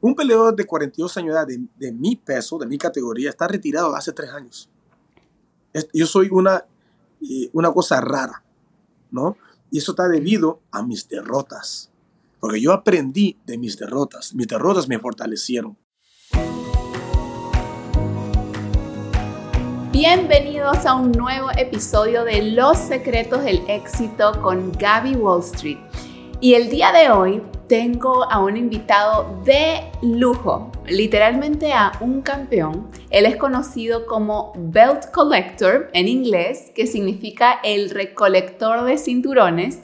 Un peleador de 42 años de de, de mi peso, de mi categoría, está retirado hace tres años. Yo soy una, eh, una cosa rara, ¿no? Y eso está debido a mis derrotas. Porque yo aprendí de mis derrotas. Mis derrotas me fortalecieron. Bienvenidos a un nuevo episodio de Los Secretos del Éxito con Gaby Wall Street. Y el día de hoy tengo a un invitado de lujo, literalmente a un campeón. Él es conocido como Belt Collector en inglés, que significa el recolector de cinturones.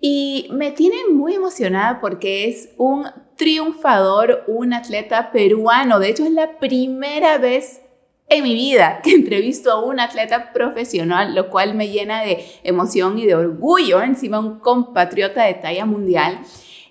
Y me tiene muy emocionada porque es un triunfador, un atleta peruano. De hecho, es la primera vez en mi vida que entrevisto a un atleta profesional, lo cual me llena de emoción y de orgullo, encima un compatriota de talla mundial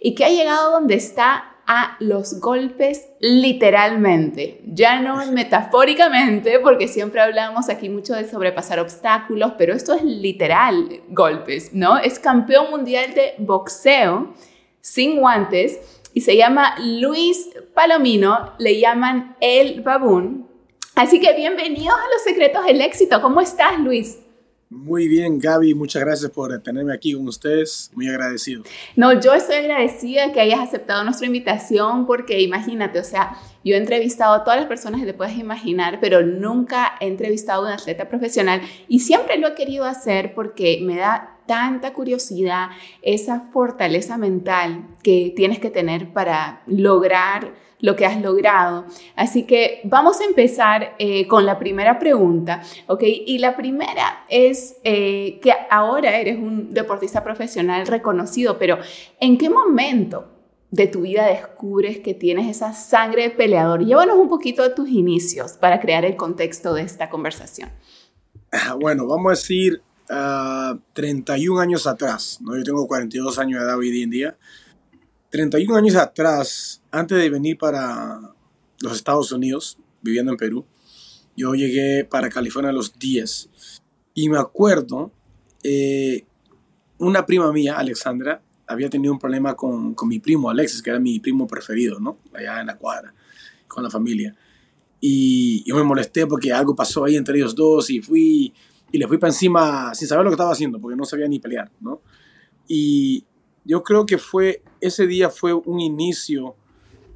y que ha llegado donde está a los golpes literalmente, ya no metafóricamente, porque siempre hablamos aquí mucho de sobrepasar obstáculos, pero esto es literal golpes, ¿no? Es campeón mundial de boxeo sin guantes y se llama Luis Palomino, le llaman el babún. Así que bienvenidos a los secretos del éxito. ¿Cómo estás, Luis? Muy bien, Gaby. Muchas gracias por tenerme aquí con ustedes. Muy agradecido. No, yo estoy agradecida que hayas aceptado nuestra invitación porque imagínate, o sea, yo he entrevistado a todas las personas que te puedes imaginar, pero nunca he entrevistado a un atleta profesional y siempre lo he querido hacer porque me da tanta curiosidad esa fortaleza mental que tienes que tener para lograr lo que has logrado. Así que vamos a empezar eh, con la primera pregunta, ¿ok? Y la primera es eh, que ahora eres un deportista profesional reconocido, pero ¿en qué momento de tu vida descubres que tienes esa sangre de peleador? Llévanos un poquito de tus inicios para crear el contexto de esta conversación. Bueno, vamos a decir uh, 31 años atrás, ¿no? Yo tengo 42 años de edad hoy en día. 31 años atrás, antes de venir para los Estados Unidos, viviendo en Perú, yo llegué para California a los 10. Y me acuerdo, eh, una prima mía, Alexandra, había tenido un problema con, con, mi primo Alexis, que era mi primo preferido, ¿no? Allá en la cuadra, con la familia. Y yo me molesté porque algo pasó ahí entre ellos dos y fui y le fui para encima sin saber lo que estaba haciendo, porque no sabía ni pelear, ¿no? Y yo creo que fue, ese día fue un inicio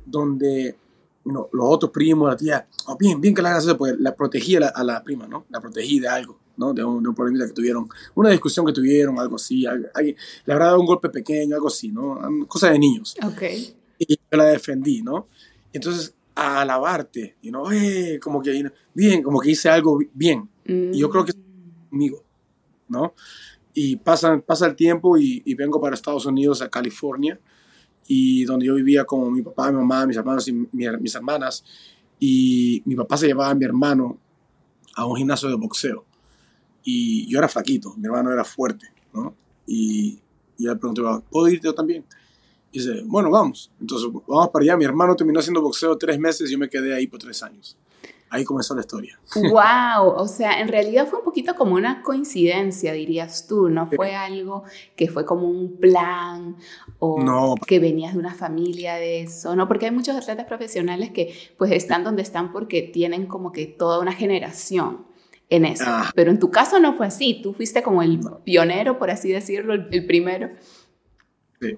donde you los otros primos, la tía, oh, bien, bien que la hagas porque la protegí a la, a la, prima, ¿no? La protegí de algo, ¿no? De un, de un problemita que tuvieron, una discusión que tuvieron, algo así, alguien, le habrá dado un golpe pequeño, algo así, ¿no? Cosa de niños. Ok. Y yo la defendí, ¿no? Entonces, a alabarte, you know, eh, como que, bien, como que hice algo bien. Mm. Y yo creo que conmigo, ¿no? Y pasa, pasa el tiempo y, vengo para Estados Unidos, a California, y donde yo vivía con mi papá, mi mamá, mis hermanos y mi, mis hermanas. Y mi papá se llevaba a mi hermano a un gimnasio de boxeo. Y yo era flaquito, mi hermano era fuerte, ¿no? Y, y él preguntó, ¿puedo irte yo también? Y dice, bueno, vamos. Entonces, vamos para allá. Mi hermano terminó haciendo boxeo tres meses y yo me quedé ahí por tres años. Ahí comenzó la historia. ¡Wow! O sea, en realidad fue un poquito como una coincidencia, dirías tú. No fue algo que fue como un plan o no. que venías de una familia de eso, ¿no? Porque hay muchos atletas profesionales que pues están donde están porque tienen como que toda una generación en eso. Ah. Pero en tu caso no fue así. Tú fuiste como el pionero, por así decirlo, el primero. Sí.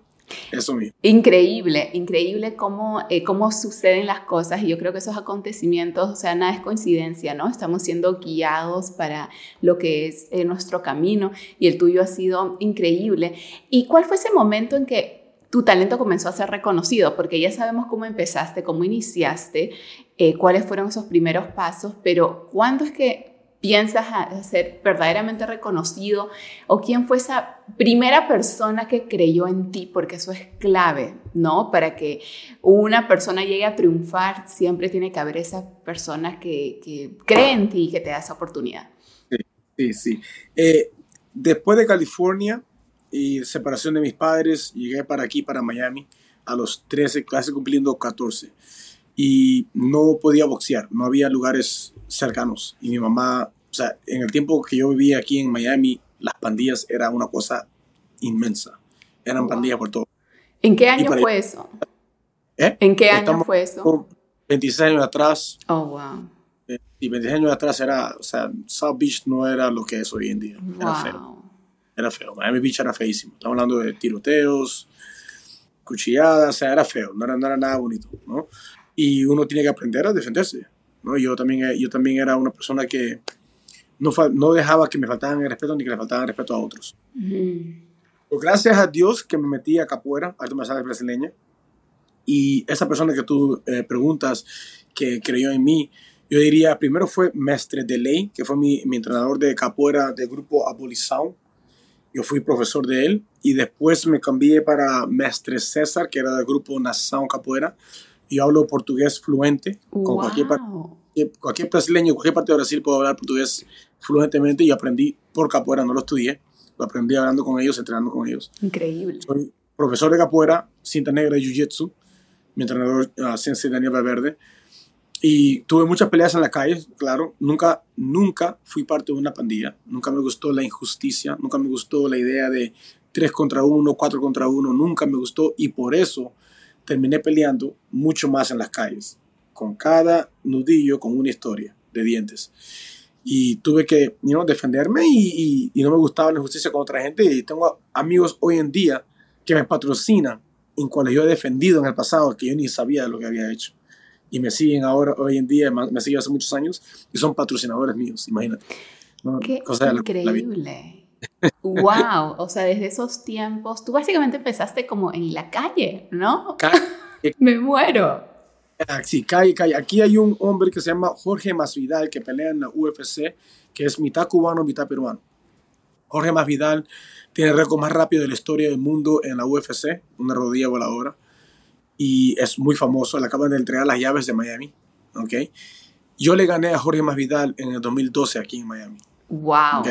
Eso mismo. Increíble, increíble cómo, eh, cómo suceden las cosas y yo creo que esos acontecimientos, o sea, nada es coincidencia, ¿no? Estamos siendo guiados para lo que es eh, nuestro camino y el tuyo ha sido increíble. ¿Y cuál fue ese momento en que tu talento comenzó a ser reconocido? Porque ya sabemos cómo empezaste, cómo iniciaste, eh, cuáles fueron esos primeros pasos, pero ¿cuándo es que piensas ser verdaderamente reconocido o quién fue esa primera persona que creyó en ti, porque eso es clave, ¿no? Para que una persona llegue a triunfar, siempre tiene que haber esa persona que, que cree en ti y que te da esa oportunidad. Sí, sí, sí. Eh, después de California y separación de mis padres, llegué para aquí, para Miami, a los 13, casi cumpliendo 14. Y no podía boxear, no había lugares cercanos. Y mi mamá, o sea, en el tiempo que yo vivía aquí en Miami, las pandillas era una cosa inmensa. Eran Wow. pandillas por todo. ¿En qué año fue eso? ¿Eh? ¿En qué año fue eso? 26 años atrás. Oh, wow. Eh, y 26 años atrás era, o sea, South Beach no era lo que es hoy en día. Era feo. Era feo. Miami Beach era feísimo. Estamos hablando de tiroteos, cuchilladas, o sea, era feo. No era, no era nada bonito, ¿no? Y uno tiene que aprender a defenderse, ¿no? Yo también, yo también era una persona que no, no dejaba que me faltaran el respeto ni que le faltaran el respeto a otros. Pues gracias a Dios que me metí a capoeira, arte marcial brasileña, y esa persona que tú eh, preguntas que creyó en mí, yo diría, primero fue Mestre de Ley, que fue mi, mi entrenador de capoeira del grupo Abolição. Yo fui profesor de él y después me cambié para Mestre César, que era del grupo Nação Capoeira. Yo hablo portugués fluente, con cualquier, cualquier brasileño, cualquier parte de Brasil puedo hablar portugués fluentemente y aprendí por capoeira, no lo estudié, lo aprendí hablando con ellos, entrenando con ellos. Increíble. Soy profesor de capoeira, cinta negra de jiu-jitsu, mi entrenador uh, Sensei Daniel Valverde. Y tuve muchas peleas en la calle, claro. Nunca, nunca fui parte de una pandilla. Nunca me gustó la injusticia. Nunca me gustó la idea de tres contra uno, cuatro contra uno. Nunca me gustó. Y por eso terminé peleando mucho más en las calles. Con cada nudillo, con una historia de dientes. Y tuve que you defenderme y, y, y no me gustaba la injusticia con otra gente. Y tengo amigos hoy en día que me patrocinan en cuales yo he defendido en el pasado, que yo ni sabía de lo que había hecho. Y me siguen ahora, hoy en día, me siguen hace muchos años, y son patrocinadores míos, imagínate. Qué increíble. Wow, o sea, desde esos tiempos, tú básicamente empezaste como en la calle, ¿no? me muero. Ah, sí, calle, calle. Aquí hay un hombre que se llama Jorge Masvidal que pelea en la UFC, que es mitad cubano, mitad peruano. Jorge Masvidal tiene el récord más rápido de la historia del mundo en la UFC, una rodilla voladora. Y es muy famoso. Le acaban de entregar las llaves de Miami. ¿ok? Yo le gané a Jorge Masvidal en el 2012 aquí en Miami. ¡Wow!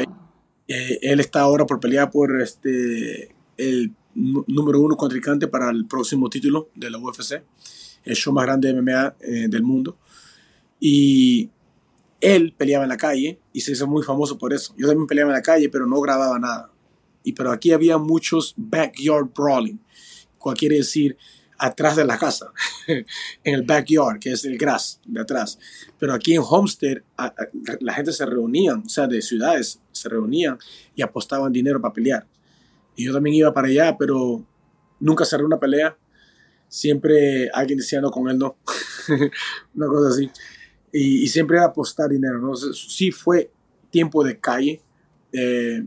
Eh, él está ahora por pelear por este, el número uno contrincante para el próximo título de la UFC. El show más grande de MMA eh, del mundo. Y él peleaba en la calle y se hizo muy famoso por eso. Yo también peleaba en la calle, pero no grababa nada y pero aquí había muchos backyard brawling, cual quiere decir atrás de la casa, en el backyard, que es el grass de atrás. Pero aquí en Homestead la gente se reunía, o sea, de ciudades se reunían y apostaban dinero para pelear. Y yo también iba para allá, pero nunca cerré una pelea. Siempre alguien decía no, con él no. una cosa así. Y, siempre era apostar dinero. ¿no? sí fue tiempo de calle. Eh,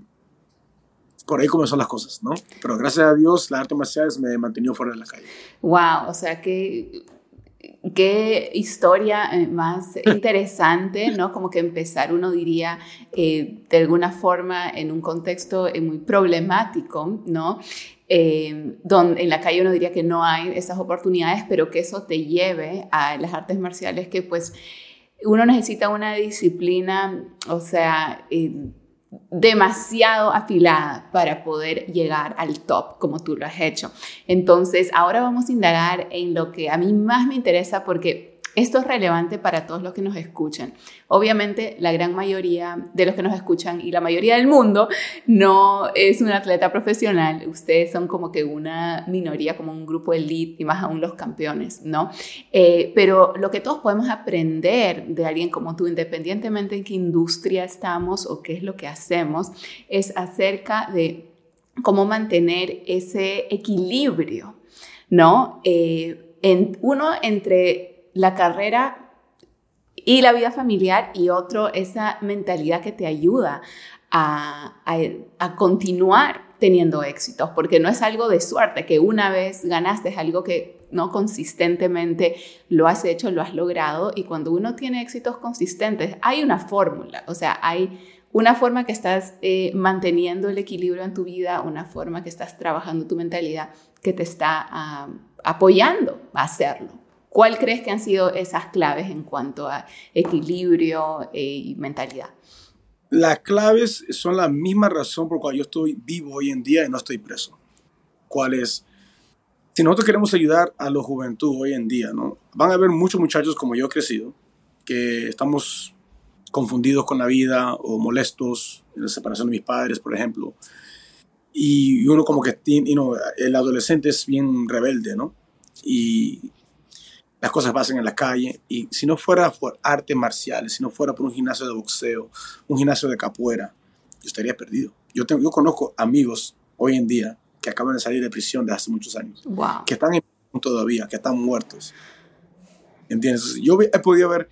por ahí son las cosas, ¿no? Pero gracias a Dios, la arte marciales me mantenió fuera de la calle. Wow, o sea que qué historia eh, más interesante, ¿no? Como que empezar, uno diría, eh, de alguna forma en un contexto eh, muy problemático, ¿no? donde en la calle uno diría que no hay esas oportunidades, pero que eso te lleve a las artes marciales que pues uno necesita una disciplina, o sea, demasiado afilada para poder llegar al top como tú lo has hecho. Entonces, ahora vamos a indagar en lo que a mí más me interesa porque esto es relevante para todos los que nos escuchan. Obviamente, la gran mayoría de los que nos escuchan y la mayoría del mundo no es un atleta profesional. Ustedes son como que una minoría, como un grupo elite y más aún los campeones, ¿no? Eh, pero lo que todos podemos aprender de alguien como tú, independientemente en qué industria estamos o qué es lo que hacemos, es acerca de cómo mantener ese equilibrio, ¿no? Eh, en, uno entre la carrera y la vida familiar y otro esa mentalidad que te ayuda a, continuar teniendo éxitos, porque no es algo de suerte, que una vez ganaste es algo que no consistentemente lo has hecho, lo has logrado y cuando uno tiene éxitos consistentes hay una fórmula, o sea, hay una forma que estás eh, manteniendo el equilibrio en tu vida, una forma que estás trabajando tu mentalidad que te está ah, apoyando a hacerlo. ¿Cuál crees que han sido esas claves en cuanto a equilibrio eh, y mentalidad? Las claves son la misma razón por la cual yo estoy vivo hoy en día y no estoy preso. ¿Cuál es? Si nosotros queremos ayudar a la juventud hoy en día, ¿no? Van a haber muchos muchachos como yo he crecido, que estamos confundidos con la vida o molestos en la separación de mis padres, por ejemplo. Y uno como que, you know, el adolescente es bien rebelde, ¿no? Y las cosas pasan en la calle y si no fuera por artes marciales, si no fuera por un gimnasio de boxeo, un gimnasio de capoeira, yo estaría perdido. Yo, tengo, yo conozco amigos hoy en día que acaban de salir de prisión de hace muchos años, que están en todavía, que están muertos. ¿Entiendes? Yo he podido haber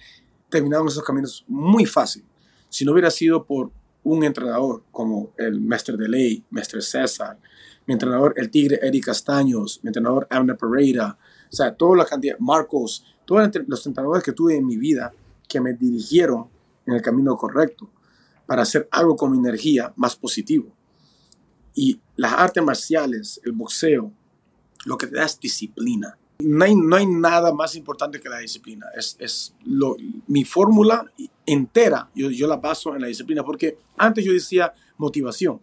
terminado esos caminos muy fácil si no hubiera sido por un entrenador como el Mestre de Ley, Mestre César, mi entrenador el Tigre Eric Castaños, mi entrenador Abner Pereira, o sea, toda la cantidad, Marcos, todos los entrenadores que tuve en mi vida que me dirigieron en el camino correcto para hacer algo con mi energía más positivo. Y las artes marciales, el boxeo, lo que te da es disciplina. No hay, no hay nada más importante que la disciplina. Es, es lo, mi fórmula entera, yo, yo la baso en la disciplina, porque antes yo decía motivación,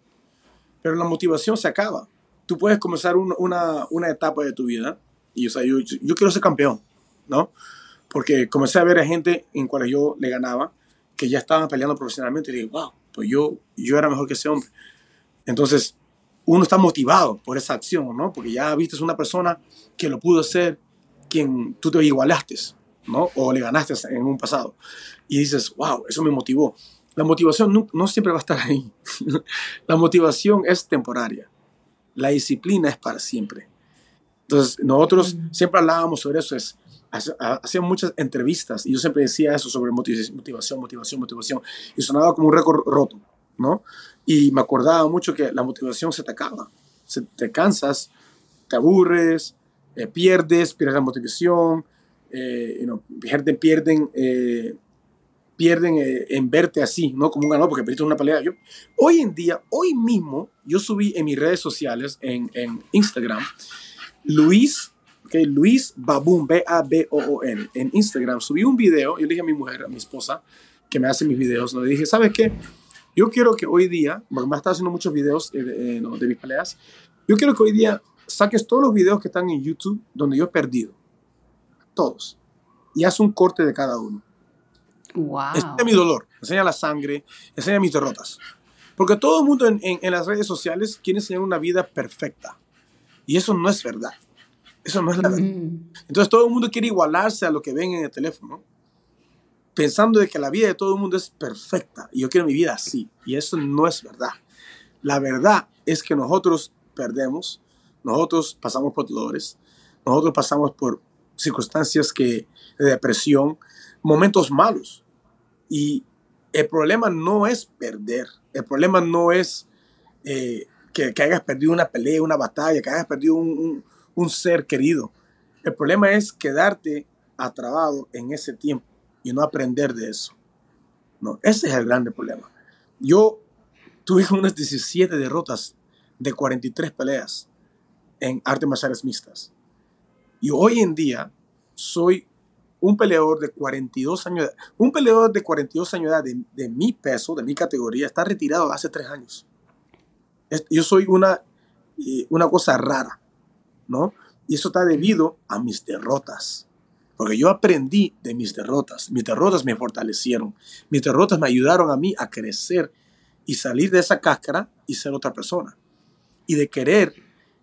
pero la motivación se acaba. Tú puedes comenzar una, una etapa de tu vida y o sea, yo, yo, quiero ser campeón, ¿no? Porque comencé a ver a gente en cuales yo le ganaba que ya estaban peleando profesionalmente y dije, wow, pues yo, yo era mejor que ese hombre. Entonces, uno está motivado por esa acción, ¿no? Porque ya viste una persona que lo pudo hacer, quien tú te igualaste, ¿no? O le ganaste en un pasado. Y dices, wow, eso me motivó. La motivación no, no siempre va a estar ahí. la motivación es temporaria. La disciplina es para siempre. Entonces, nosotros siempre hablábamos sobre eso, es, hacíamos muchas entrevistas y yo siempre decía eso sobre motivación, motivación, motivación, y sonaba como un récord roto, ¿no? Y me acordaba mucho que la motivación se te acaba, se, te cansas, te aburres, eh, pierdes, pierdes la motivación, eh, pierden, pierden, eh, pierden eh, en verte así, ¿no? Como un ganador, porque perdiste una pelea. Yo, hoy en día, hoy mismo, yo subí en mis redes sociales, en, en Instagram, Luis, okay, Luis Babun, B-A-B-O-O-N, en Instagram, subí un video, yo le dije a mi mujer, a mi esposa, que me hace mis videos, le dije, ¿sabes qué? Yo quiero que hoy día, porque me está haciendo muchos videos eh, eh, de mis peleas, yo quiero que hoy día saques todos los videos que están en YouTube donde yo he perdido. Todos. Y haz un corte de cada uno. Wow. Enseña mi dolor, enseña la sangre, enseña mis derrotas. Porque todo el mundo en, en las redes sociales quiere enseñar una vida perfecta. Y eso no es verdad. Eso no es la verdad. Mm. Entonces todo el mundo quiere igualarse a lo que ven en el teléfono, pensando de que la vida de todo el mundo es perfecta y yo quiero mi vida así. Y eso no es verdad. La verdad es que nosotros perdemos, nosotros pasamos por dolores, nosotros pasamos por circunstancias que, de depresión, momentos malos. Y el problema no es perder, el problema no es eh, que, hayas perdido una pelea, una batalla, que hayas perdido un, un, ser querido. El problema es quedarte atrabado en ese tiempo y no aprender de eso. No, ese es el grande problema. Yo tuve unas 17 derrotas de 43 peleas en artes marciales mixtas. Y hoy en día soy un peleador de 42 años, un peleador de 42 años de, de mi peso, de mi categoría, está retirado hace 3 años yo soy una, una cosa rara, ¿no? Y eso está debido a mis derrotas. Porque yo aprendí de mis derrotas. Mis derrotas me fortalecieron. Mis derrotas me ayudaron a mí a crecer y salir de esa cáscara y ser otra persona. Y de querer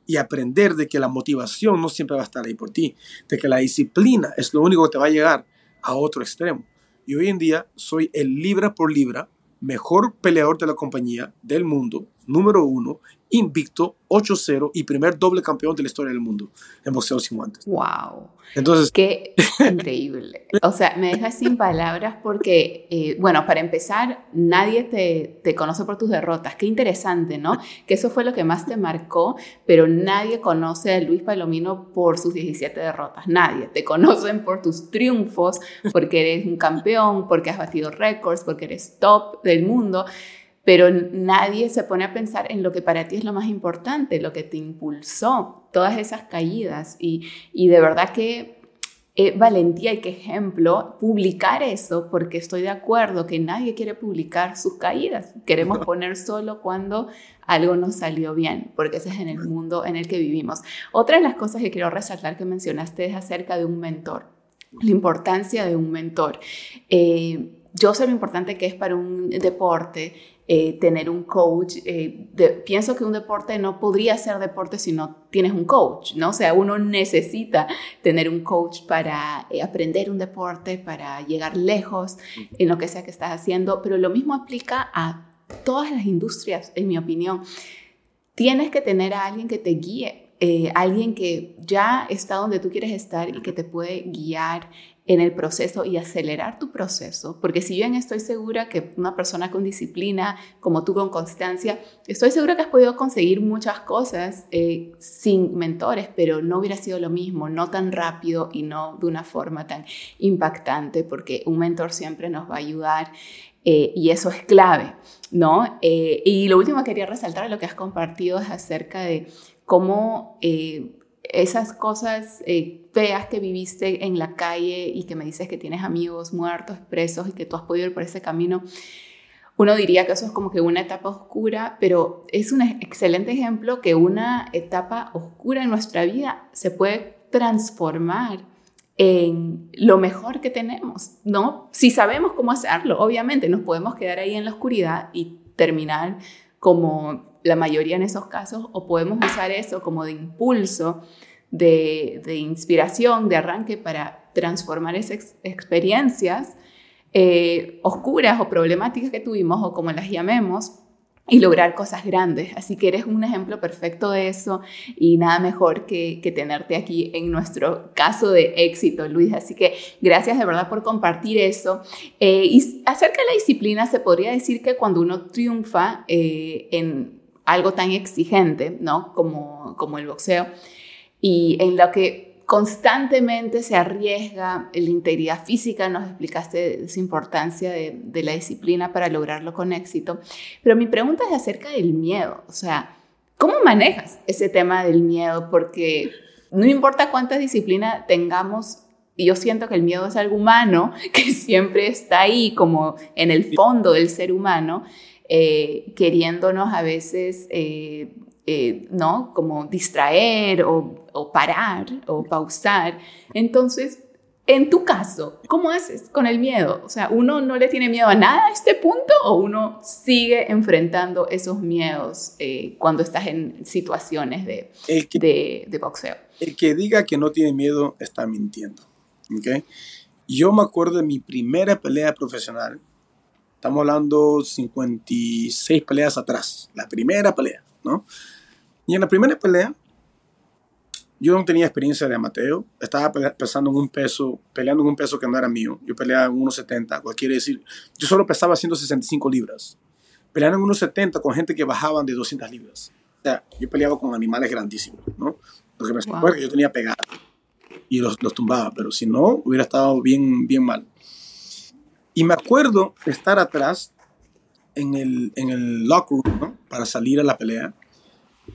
y aprender de que la motivación no siempre va a estar ahí por ti. De que la disciplina es lo único que te va a llegar a otro extremo. Y hoy en día soy el libra por libra mejor peleador de la compañía del mundo número uno, invicto, 8-0 y primer doble campeón de la historia del mundo en boxeo sin guantes. ¡Wow! Entonces... Qué increíble. O sea, me dejas sin palabras porque, eh, bueno, para empezar, nadie te, te, conoce por tus derrotas. Qué interesante, ¿no? Que eso fue lo que más te marcó, pero nadie conoce a Luis Palomino por sus 17 derrotas. Nadie. Te conocen por tus triunfos, porque eres un campeón, porque has batido récords, porque eres top del mundo pero nadie se pone a pensar en lo que para ti es lo más importante, lo que te impulsó, todas esas caídas. Y, de verdad que eh, valentía y qué ejemplo publicar eso, porque estoy de acuerdo que nadie quiere publicar sus caídas. Queremos poner solo cuando algo nos salió bien, porque ese es en el mundo en el que vivimos. Otra de las cosas que quiero resaltar que mencionaste es acerca de un mentor, la importancia de un mentor. Eh, yo sé lo importante que es para un deporte eh, tener un coach. Eh, pienso que un deporte no podría ser deporte si no tienes un coach, ¿no? O sea, uno necesita tener un coach para eh, aprender un deporte, para llegar lejos en lo que sea que estás haciendo, pero lo mismo aplica a todas las industrias, en mi opinión. Tienes que tener a alguien que te guíe, alguien que ya está donde tú quieres estar y que te puede guiar en el proceso y acelerar tu proceso, porque si bien estoy segura que una persona con disciplina, como tú con constancia, estoy segura que has podido conseguir muchas cosas eh, sin mentores, pero no hubiera sido lo mismo, no tan rápido y no de una forma tan impactante, porque un mentor siempre nos va a ayudar eh, y eso es clave, ¿no? Eh, y lo último que quería resaltar, lo que has compartido es acerca de cómo esas cosas eh, feas que viviste en la calle y que me dices que tienes amigos muertos, presos y que tú has podido ir por ese camino, uno diría que eso es como que una etapa oscura, pero es un excelente ejemplo que una etapa oscura en nuestra vida se puede transformar en lo mejor que tenemos, ¿no? Si sabemos cómo hacerlo, obviamente nos podemos quedar ahí en la oscuridad y terminar como la mayoría en esos casos, o podemos usar eso como de impulso, de, inspiración, de arranque para transformar esas experiencias eh, oscuras o problemáticas que tuvimos, o como las llamemos, y lograr cosas grandes. Así que eres un ejemplo perfecto de eso y nada mejor que, tenerte aquí en nuestro caso de éxito, Luis. Así que gracias de verdad por compartir eso. Eh, y acerca de la disciplina, se podría decir que cuando uno triunfa eh, en algo tan exigente, ¿no? Como, como el boxeo, y en lo que constantemente se arriesga la integridad física, nos explicaste esa importancia de, la disciplina para lograrlo con éxito, pero mi pregunta es acerca del miedo, o sea, ¿cómo manejas ese tema del miedo? Porque no importa cuánta disciplina tengamos, yo siento que el miedo es algo humano, que siempre está ahí como en el fondo del ser humano, eh, queriéndonos a veces... Eh, eh, ¿no? Como distraer o, parar o pausar. Entonces, en tu caso, ¿cómo haces con el miedo? O sea, ¿uno no le tiene miedo a nada a este punto o uno sigue enfrentando esos miedos eh, cuando estás en situaciones de, de, boxeo? El que diga que no tiene miedo está mintiendo. ¿okay? Yo me acuerdo de mi primera pelea profesional. Estamos hablando 56 peleas atrás. La primera pelea, ¿no? Y en la primera pelea, yo no tenía experiencia de Mateo. Estaba pesando en un peso, peleando en un peso que no era mío. Yo peleaba en 1,70, quiere decir, yo solo pesaba 165 libras. Peleando en 1,70 con gente que bajaban de 200 libras. O sea, yo peleaba con animales grandísimos, ¿no? Lo que me wow. que yo tenía pegado y los, los, tumbaba, pero si no, hubiera estado bien, bien mal. Y me acuerdo estar atrás en el, en el locker room, ¿no? Para salir a la pelea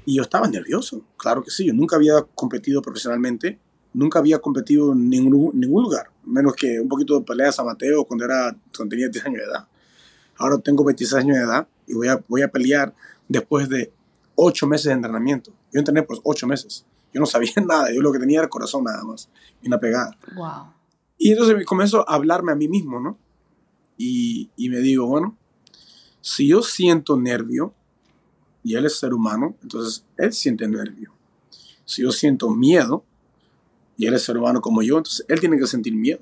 y yo estaba nervioso, claro que sí. Yo nunca había competido profesionalmente, nunca había competido en ningún, ningún lugar, menos que un poquito de peleas a Mateo cuando, era, cuando tenía 10 años de edad. Ahora tengo 26 años de edad y voy a, voy a pelear después de 8 meses de entrenamiento. Yo entrené por 8 meses. Yo no sabía nada, yo lo que tenía era el corazón nada más y una pegada. Wow. Y entonces me comienzo a hablarme a mí mismo, ¿no? Y, y me digo, bueno, si yo siento nervio, y él es ser humano, entonces él siente nervio. Si yo siento miedo y él es ser humano como yo, entonces él tiene que sentir miedo.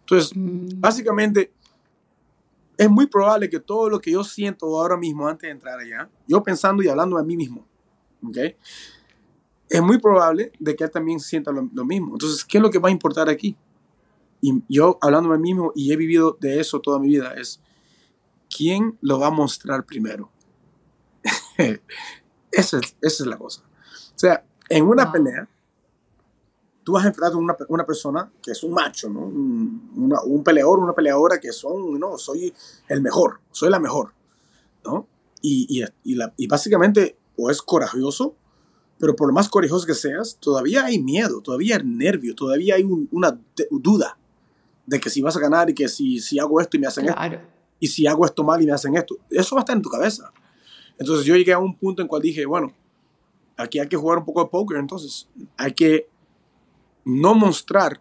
Entonces, mm. básicamente, es muy probable que todo lo que yo siento ahora mismo antes de entrar allá, yo pensando y hablando a mí mismo, ¿ok? Es muy probable de que él también sienta lo, lo mismo. Entonces, ¿qué es lo que va a importar aquí? Y yo hablando a mí mismo y he vivido de eso toda mi vida es, ¿quién lo va a mostrar primero? esa, es, esa es la cosa. O sea, en una pelea, tú vas a enfrentar a una, una, persona que es un macho, ¿no? Un, un, peleador, una peleadora que son, no, soy el mejor, soy la mejor, ¿no? Y, y, y, la, y básicamente, o es corajoso, pero por lo más corajoso que seas, todavía hay miedo, todavía hay nervio, todavía hay una duda de que si vas a ganar y que si, si hago esto y me hacen esto, y si hago esto mal y me hacen esto, eso va a estar en tu cabeza. Entonces yo llegué a un punto en cual dije, bueno, aquí hay que jugar un poco de póker, entonces hay que no mostrar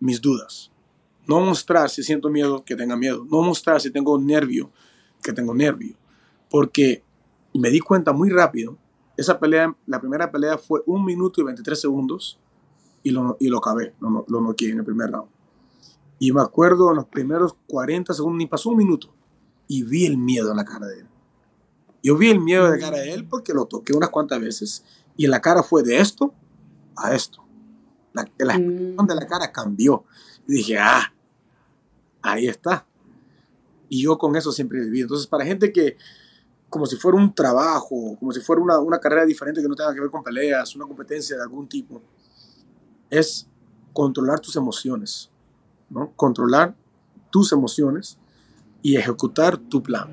mis dudas. No mostrar si siento miedo, que tenga miedo. No mostrar si tengo nervio, que tengo nervio. Porque me di cuenta muy rápido, esa pelea, la primera pelea fue un minuto y 23 segundos y lo, y lo acabé, lo, lo noqué en el primer round. Y me acuerdo en los primeros 40 segundos, ni pasó un minuto, y vi el miedo en la cara de él. Yo vi el miedo en la cara de él porque lo toqué unas cuantas veces y la cara fue de esto a esto. La, la expresión de la cara cambió. Y dije, ah, ahí está. Y yo con eso siempre viví. Entonces, para gente que, como si fuera un trabajo, como si fuera una, una carrera diferente que no tenga que ver con peleas, una competencia de algún tipo, es controlar tus emociones, Controlar tus emociones y ejecutar tu plan.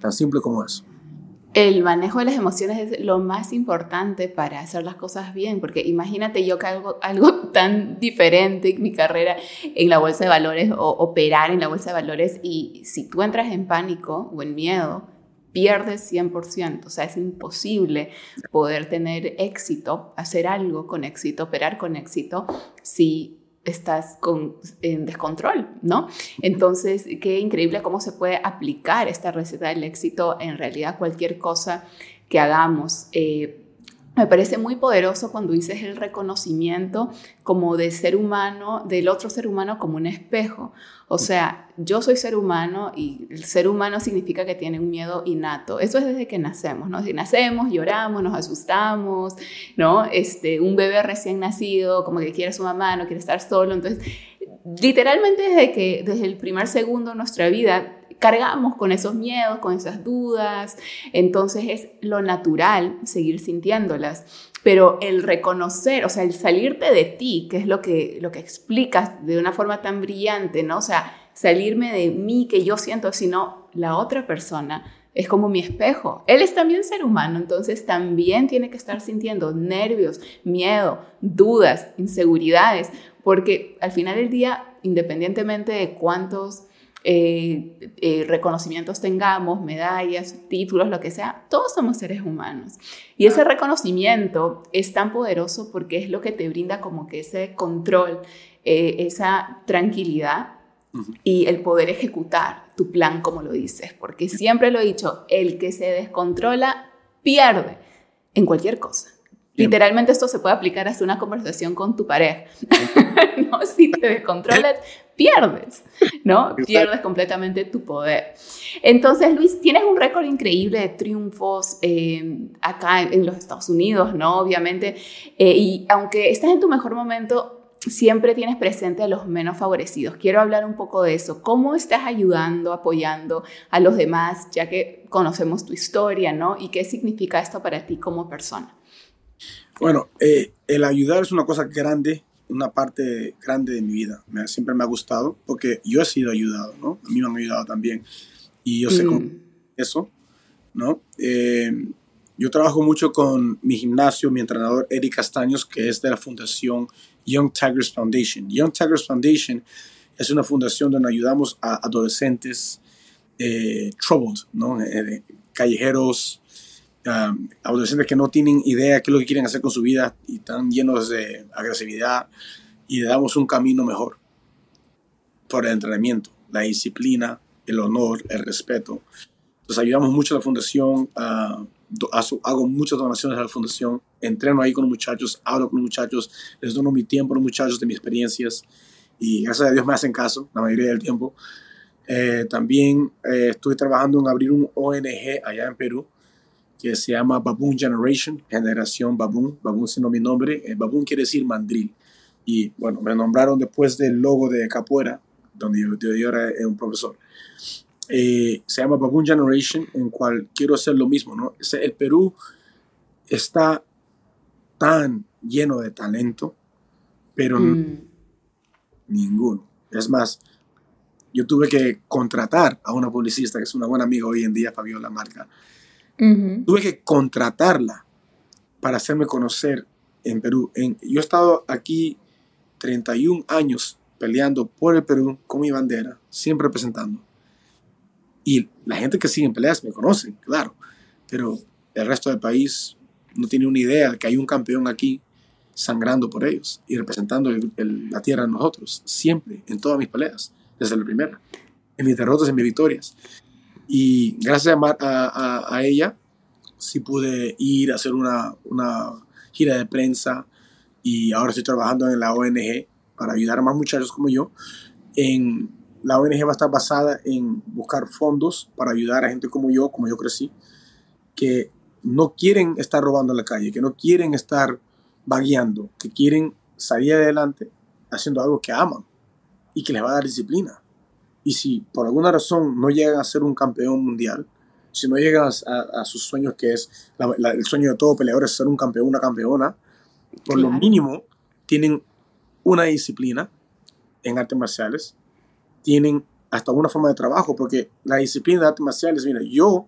Tan simple como eso. El manejo de las emociones es lo más importante para hacer las cosas bien, porque imagínate yo que algo, algo tan diferente en mi carrera en la bolsa de valores o operar en la bolsa de valores y si tú entras en pánico o en miedo, pierdes 100%, o sea, es imposible poder tener éxito, hacer algo con éxito, operar con éxito, si estás en descontrol, ¿no? Entonces, qué increíble cómo se puede aplicar esta receta del éxito en realidad cualquier cosa que hagamos. Eh, me parece muy poderoso cuando dices el reconocimiento como de ser humano, del otro ser humano como un espejo. O sea, yo soy ser humano y el ser humano significa que tiene un miedo innato. Eso es desde que nacemos, ¿no? Si nacemos, lloramos, nos asustamos, ¿no? Este, un bebé recién nacido, como que quiere a su mamá, no quiere estar solo. Entonces, literalmente desde que, desde el primer segundo de nuestra vida, cargamos con esos miedos, con esas dudas, entonces es lo natural seguir sintiéndolas. Pero el reconocer, o sea, el salirte de ti, que es lo que, lo que explicas de una forma tan brillante, ¿no? O sea, salirme de mí que yo siento, sino la otra persona es como mi espejo. Él es también ser humano, entonces también tiene que estar sintiendo nervios, miedo, dudas, inseguridades, porque al final del día, independientemente de cuántos eh, eh, reconocimientos tengamos, medallas, títulos, lo que sea, todos somos seres humanos. Y ese reconocimiento es tan poderoso porque es lo que te brinda como que ese control, eh, esa tranquilidad y el poder ejecutar tu plan como lo dices, porque siempre lo he dicho, el que se descontrola pierde en cualquier cosa. Literalmente esto se puede aplicar hasta una conversación con tu pareja. ¿no? Si te descontrolas, pierdes, ¿no? Pierdes completamente tu poder. Entonces, Luis, tienes un récord increíble de triunfos eh, acá en, los Estados Unidos, ¿no? Obviamente. Eh, y aunque estás en tu mejor momento, siempre tienes presente a los menos favorecidos. Quiero hablar un poco de eso. ¿Cómo estás ayudando, apoyando a los demás, ya que conocemos tu historia, ¿no? ¿Y qué significa esto para ti como persona? Bueno, eh, el ayudar es una cosa grande, una parte grande de mi vida. Me, siempre me ha gustado porque yo he sido ayudado, ¿no? A mí me han ayudado también. Y yo sé cómo mm. eso, ¿no? Eh, yo trabajo mucho con mi gimnasio, mi entrenador Eric Castaños, que es de la fundación Young Tigers Foundation. Young Tigers Foundation es una fundación donde ayudamos a adolescentes eh, troubled, ¿no? callejeros, adolescentes que no tienen idea qué es lo que quieren hacer con su vida y están llenos de agresividad y le damos un camino mejor por el entrenamiento, la disciplina, el honor, el respeto. Entonces ayudamos mucho a la fundación, hago muchas donaciones a la fundación, entreno ahí con los muchachos, hablo con los muchachos, les dono mi tiempo a los muchachos de mis experiencias y gracias a Dios me hacen caso la mayoría del tiempo. Eh, también eh, estoy trabajando en abrir un ONG allá en Perú que se llama Baboon Generation, generación Baboon, Baboon siendo mi nombre, eh, Baboon quiere decir mandril. Y bueno, me nombraron después del logo de Capoeira, donde yo, yo era un profesor. Eh, se llama Baboon Generation, en cual quiero hacer lo mismo, ¿no? El Perú está tan lleno de talento, pero mm. ninguno. Es más, yo tuve que contratar a una publicista, que es una buena amiga hoy en día, Fabiola Marca, Tuve que contratarla para hacerme conocer en Perú. En, yo he estado aquí 31 años peleando por el Perú con mi bandera, siempre representando. Y la gente que sigue en peleas me conocen, claro, pero el resto del país no tiene una idea de que hay un campeón aquí sangrando por ellos y representando la tierra en nosotros, siempre, en todas mis peleas, desde la primera, en mis derrotas, en mis victorias. Y gracias a, a, ella, sí pude ir a hacer una, una gira de prensa y ahora estoy trabajando en la ONG para ayudar a más muchachos como yo. En, la ONG va a estar basada en buscar fondos para ayudar a gente como yo, como yo crecí, que no quieren estar robando en la calle, que no quieren estar vagueando, que quieren salir adelante haciendo algo que aman y que les va a dar disciplina. Y si por alguna razón no llegan a ser un campeón mundial, si no llegan a, sus sueños, que es el sueño de todo peleador, es ser un campeón, una campeona, por lo mínimo tienen una disciplina en artes marciales, tienen hasta una forma de trabajo, porque la disciplina de artes marciales, mira, yo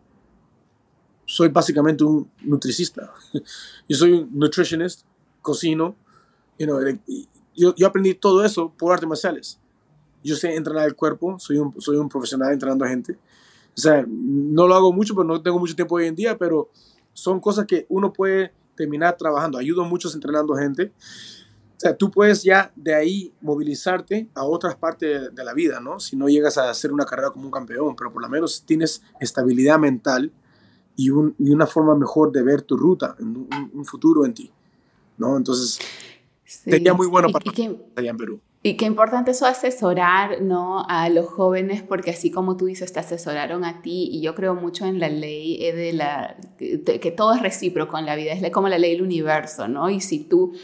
soy básicamente un nutricista. yo soy un nutritionist, cocino. yo, yo, aprendí todo eso por artes marciales. Yo sé entrenar el cuerpo, soy un, soy un profesional entrenando a gente. O sea, no lo hago mucho, pero no tengo mucho tiempo hoy en día, pero son cosas que uno puede terminar trabajando. Ayudo mucho entrenando gente. O sea, tú puedes ya de ahí movilizarte a otras partes de la vida, ¿no? Si no llegas a hacer una carrera como un campeón, pero por lo menos tienes estabilidad mental y, un, y una forma mejor de ver tu ruta, un, un futuro en ti. ¿no? Entonces, sería muy bueno para allá en Perú. Y qué importante eso asesorar, ¿no? A los jóvenes, porque así como tú dices, te asesoraron a ti, y yo creo mucho en la ley de la, que, todo es recíproco en la vida, es como la ley del universo, ¿no? Y si tú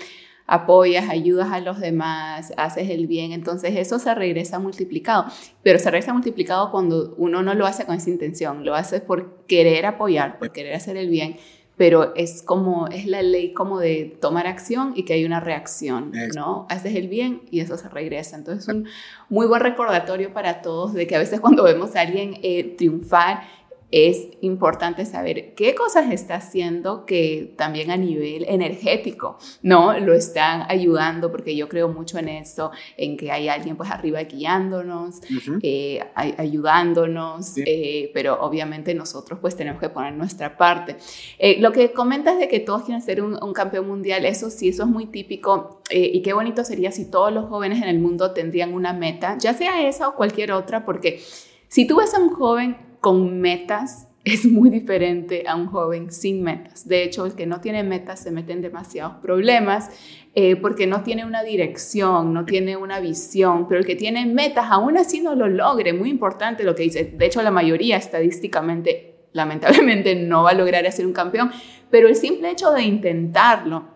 apoyas, ayudas a los demás, haces el bien, entonces eso se regresa multiplicado, pero se regresa multiplicado cuando uno no lo hace con esa intención, lo hace por querer apoyar, por querer hacer el bien, pero es como, es la ley como de tomar acción y que hay una reacción, ¿no? Haces el bien y eso se regresa. Entonces es un muy buen recordatorio para todos de que a veces cuando vemos a alguien eh, triunfar es importante saber qué cosas está haciendo que también a nivel energético, ¿no? Lo están ayudando, porque yo creo mucho en eso, en que hay alguien pues arriba guiándonos, eh, ayudándonos, eh, pero obviamente nosotros pues tenemos que poner nuestra parte. Eh, lo que comentas de que todos quieren ser un, un campeón mundial, eso sí, eso es muy típico y qué bonito sería si todos los jóvenes en el mundo tendrían una meta, ya sea esa o cualquier otra, porque si tú ves a un joven con metas es muy diferente a un joven sin metas. De hecho, el que no tiene metas se mete en demasiados problemas eh, porque no tiene una dirección, no tiene una visión, pero el que tiene metas aún así no lo logre. Muy importante lo que dice. De hecho, la mayoría estadísticamente, lamentablemente, no va a lograr ser un campeón, pero el simple hecho de intentarlo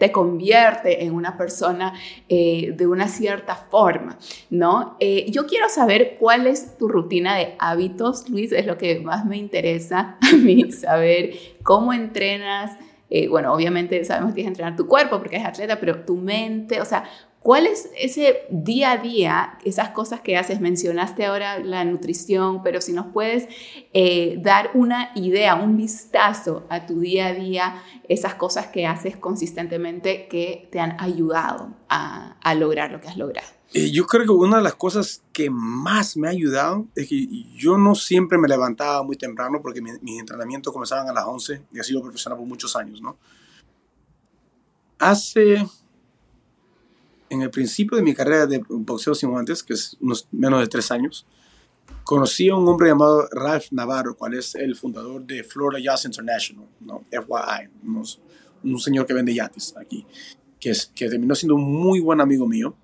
te convierte en una persona eh, de una cierta forma, ¿no? Eh, yo quiero saber cuál es tu rutina de hábitos, Luis, es lo que más me interesa a mí, saber cómo entrenas. Eh, bueno, obviamente sabemos que tienes que entrenar tu cuerpo porque eres atleta, pero tu mente, o sea, ¿Cuál es ese día a día, esas cosas que haces? Mencionaste ahora la nutrición, pero si nos puedes eh, dar una idea, un vistazo a tu día a día, esas cosas que haces consistentemente que te han ayudado a, lograr lo que has logrado. Eh, yo creo que una de las cosas que más me ha ayudado es que yo no siempre me levantaba muy temprano porque mis entrenamientos comenzaban a las 11 y he sido profesional por muchos años, ¿no? Hace en el principio de mi carrera de boxeo sin guantes, que es unos menos de tres años, conocí a un hombre llamado Ralph Navarro, cual es el fundador de Florida Yachts International, ¿no? FYI, un señor que vende yates aquí, que, es, que terminó siendo un muy buen amigo mío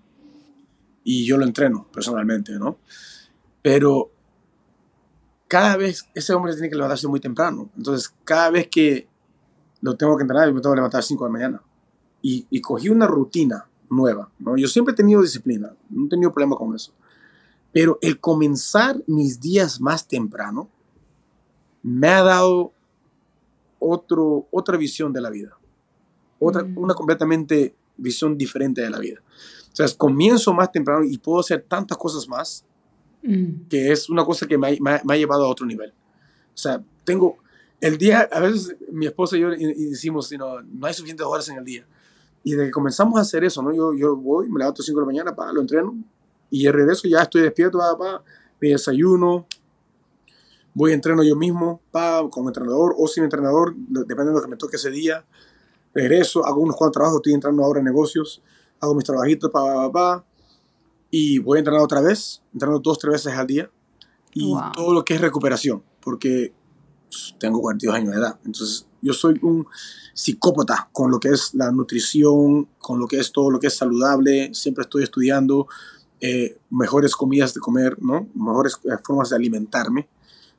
y yo lo entreno personalmente, ¿no? Pero cada vez ese hombre tiene que levantarse muy temprano, entonces cada vez que lo tengo que entrenar, me tengo que levantar a las 5 de la mañana. Y, y cogí una rutina nueva. ¿no? Yo siempre he tenido disciplina, no he tenido problema con eso. Pero el comenzar mis días más temprano me ha dado otro, otra visión de la vida. Otra, mm. Una completamente visión diferente de la vida. O sea, comienzo más temprano y puedo hacer tantas cosas más mm. que es una cosa que me ha, me ha, llevado a otro nivel. O sea, tengo el día, a veces mi esposa y yo decimos, no, no hay suficientes horas en el día. Y desde que comenzamos a hacer eso, ¿no? Yo, yo voy, me levanto a 5 de la mañana, pa, lo entreno, y de regreso ya estoy despierto, pa, pa, mi desayuno, voy entreno yo mismo, pa, como entrenador o sin entrenador, depende de lo que me toque ese día. regreso, hago unos cuantos trabajos, estoy entrando ahora en negocios, hago mis trabajitos, pa, pa, pa, y voy a entrenar otra vez, entrenando dos, tres veces al día, y Wow. todo lo que es recuperación, porque tengo 42 años de edad, entonces yo soy un psicópata con lo que es la nutrición, con lo que es todo lo que es saludable, siempre estoy estudiando eh, mejores comidas de comer, ¿no? Mejores eh, formas de alimentarme,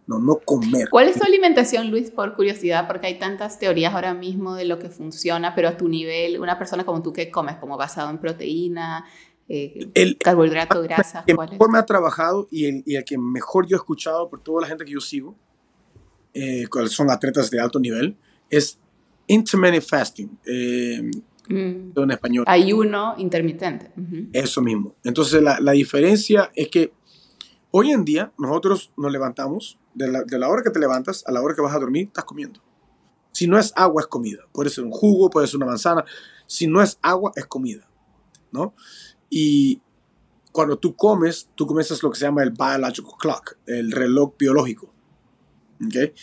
no, no comer. ¿Cuál es tu alimentación, Luis, por curiosidad? Porque hay tantas teorías ahora mismo de lo que funciona, pero a tu nivel, una persona como tú, ¿qué comes? ¿Como basado en proteína, eh, El- carbohidrato, grasa? que ¿Cuál es? mejor me ha trabajado y el, y el que mejor yo he escuchado por toda la gente que yo sigo, eh, son atletas de alto nivel, es intermittent fasting, eh, Mm, en español. Ayuno intermitente. Eso mismo. Entonces la, la diferencia es que hoy en día nosotros nos levantamos, de la, de la hora que te levantas a la hora que vas a dormir, estás comiendo. Si no es agua, es comida. Puede ser un jugo, puede ser una manzana. Si no es agua, es comida. ¿No? Y cuando tú comes, tú comienzas lo que se llama el biological clock, el reloj biológico. ¿Ok?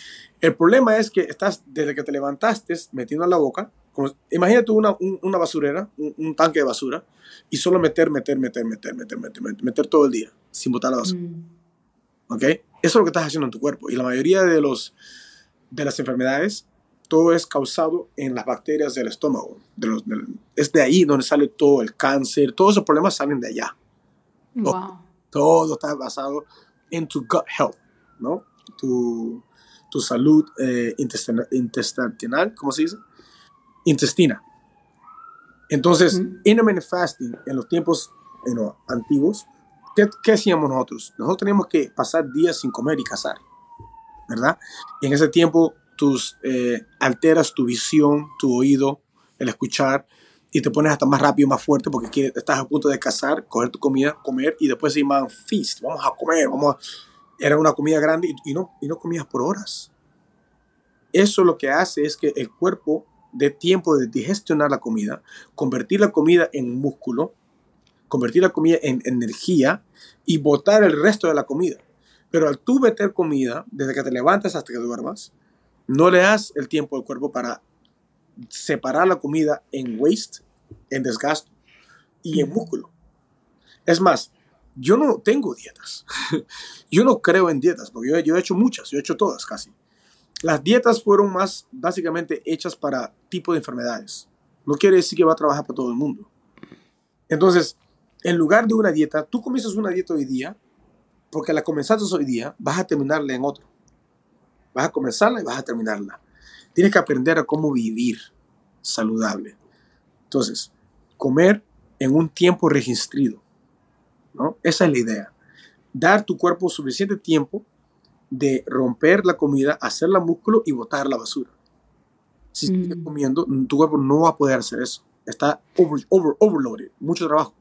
El problema es que estás, desde que te levantaste, metiendo en la boca, como- imagínate una, un- una basurera, un, un tanque de basura, y solo meter, meter, meter, meter, meter, meter, meter, meter todo el día, sin botar la basura. Mm. ¿Ok? Eso es lo que estás haciendo en tu cuerpo. Y la mayoría de, los, de las enfermedades, todo es causado en las bacterias del estómago. De los, del- es de ahí donde sale todo el cáncer, todos esos problemas salen de allá. Wow. Todo está basado en tu gut health, ¿no? Tu, tu salud eh, intestina- intestinal, ¿cómo se dice? Intestina. Entonces, Ujú. intermittent fasting en los tiempos you know, antiguos, ¿qué, ¿qué hacíamos nosotros? Nosotros teníamos que pasar días sin comer y cazar, ¿verdad? Y en ese tiempo tus, eh, alteras tu visión, tu oído, el escuchar, y te pones hasta más rápido, más fuerte, porque quieres- estás a punto de cazar, coger tu comida, comer, y después se llaman feast, vamos a comer, vamos a... Era una comida grande y, y no, y no comías por horas. Eso lo que hace es que el cuerpo dé tiempo de digestionar la comida, convertir la comida en músculo, convertir la comida en energía y botar el resto de la comida. Pero al tú meter comida, desde que te levantas hasta que duermas, no le das el tiempo al cuerpo para separar la comida en waste, en desgaste y en músculo. Es más, yo no tengo dietas. yo no creo en dietas, porque yo, he hecho muchas, yo he hecho todas casi. Las dietas fueron más básicamente hechas para tipo de enfermedades. No quiere decir que va a trabajar para todo el mundo. Entonces, en lugar de una dieta, tú comienzas una dieta hoy día, porque la comenzaste hoy día, vas a terminarla en otro. Vas a comenzarla y vas a terminarla. Tienes que aprender a cómo vivir saludable. Entonces, comer en un tiempo registrado. ¿No? Esa es la idea. Dar tu cuerpo suficiente tiempo de romper la comida, hacerla músculo y botar la basura. Si Mm. sigues comiendo, tu cuerpo no va a poder hacer eso. Está over, over, overloaded, mucho trabajo.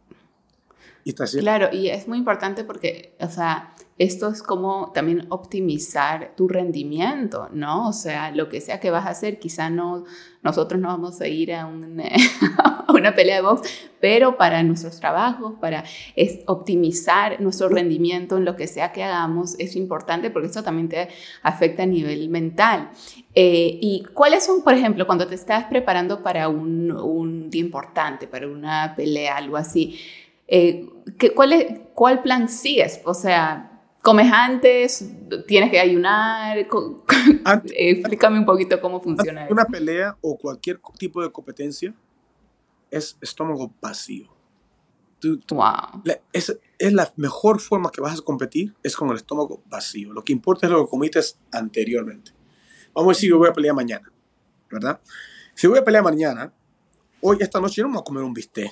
Y está así. Claro, y es muy importante porque, o sea, esto es como también optimizar tu rendimiento, ¿no? O sea, lo que sea que vas a hacer, quizá no, nosotros no vamos a ir a, un, a una pelea de box, pero para nuestros trabajos, para es optimizar nuestro rendimiento en lo que sea que hagamos, es importante porque esto también te afecta a nivel mental. Eh, ¿Y cuáles son, por ejemplo, cuando te estás preparando para un, un día importante, para una pelea, algo así? Eh, ¿qué, cuál, es, ¿Cuál plan sigues? O sea, ¿comes antes? ¿Tienes que ayunar? Antes- eh, explícame un poquito cómo funciona eso. Una pelea o cualquier tipo de competencia es estómago vacío. Tú- Wow. la- es, es la mejor forma que vas a competir es con el estómago vacío. Lo que importa es lo que comiste anteriormente. Vamos a decir que voy a pelear mañana, ¿verdad? Si voy a pelear mañana, hoy, esta noche, yo no me voy a comer un bistec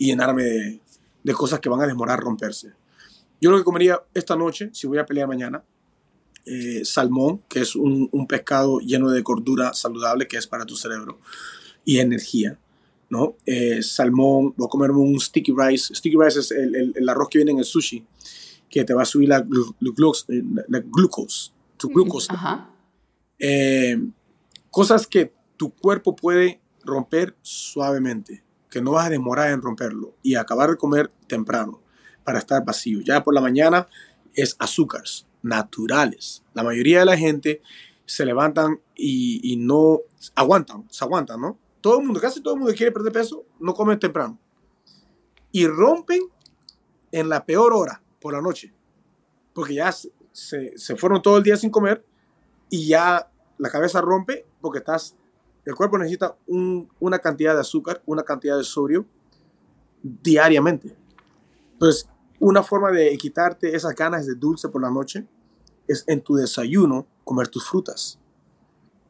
y llenarme de, de cosas que van a demorar romperse. Yo lo que comería esta noche, si voy a pelear mañana, eh, salmón, que es un, un pescado lleno de gordura saludable que es para tu cerebro y energía, ¿no? Eh, salmón, voy a comerme un sticky rice. Sticky rice es el, el- el arroz que viene en el sushi, que te va a subir la, glu- glu- glux- eh, la glucose, tu glucose. Ajá. Eh, cosas que tu cuerpo puede romper suavemente, que no vas a demorar en romperlo y acabar de comer temprano para estar vacío. Ya por la mañana es azúcares naturales. La mayoría de la gente se levantan y, no aguantan, se aguantan, ¿no? todo el mundo, casi todo el mundo quiere perder peso, no come temprano. Y rompen en la peor hora, por la noche. Porque ya se, se fueron todo el día sin comer y ya la cabeza rompe porque estás, el cuerpo necesita un, una cantidad de azúcar, una cantidad de sodio diariamente. Entonces, una forma de quitarte esas ganas de dulce por la noche es en tu desayuno comer tus frutas.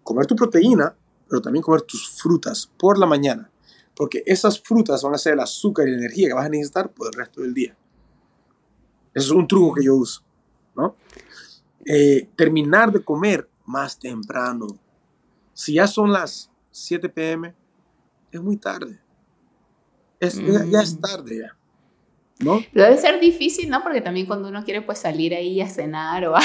Comer tu proteína, pero también comer tus frutas por la mañana. Porque esas frutas van a ser el azúcar y la energía que vas a necesitar por el resto del día. Eso es un truco que yo uso. ¿no? Eh, terminar de comer más temprano. Si ya son las 7 pm, es muy tarde. Es, ya, es mm. tarde ya. ¿No? debe ser difícil, ¿no? Porque también cuando uno quiere pues salir ahí a cenar o a...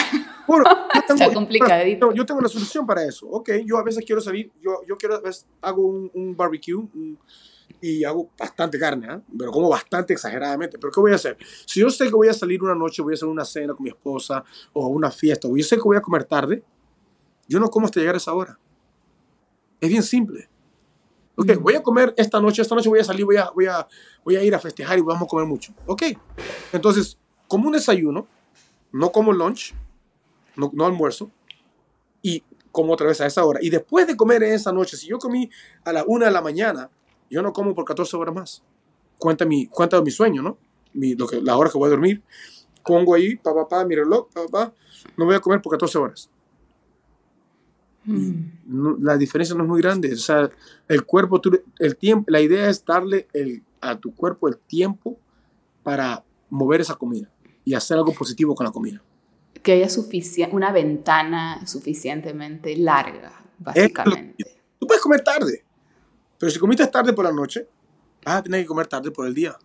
Bueno, Está complicadito. Yo tengo una solución para eso. Ok, yo a veces quiero salir, yo, yo quiero, a veces hago un, un barbecue, un, y hago bastante carne, ¿eh? pero como bastante exageradamente. Pero ¿qué voy a hacer? Si yo sé que voy a salir una noche, voy a hacer una cena con mi esposa o una fiesta, o yo sé que voy a comer tarde, yo no como hasta llegar a esa hora. Es bien simple. Ok, voy a comer esta noche, esta noche voy a salir, voy a, voy a, voy a ir a festejar y vamos a comer mucho. Ok, entonces, como un desayuno, no como lunch, no, no almuerzo, y como otra vez a esa hora. Y después de comer en esa noche, si yo comí a la una de la mañana, yo no como por 14 horas más. Cuenta mi, cuenta mi sueño, ¿no? Mi, lo que, las horas que voy a dormir. Pongo ahí, pa, pa, pa, mi reloj, pa, pa, no voy a comer por 14 horas. Mm. la diferencia no es muy grande. O sea, el cuerpo, el tiempo, la idea es darle el, a tu cuerpo el tiempo para mover esa comida y hacer algo positivo con la comida. Que haya una ventana suficientemente larga, básicamente. Tú puedes comer tarde, pero si comiste tarde por la noche, vas a tener que comer tarde por el día.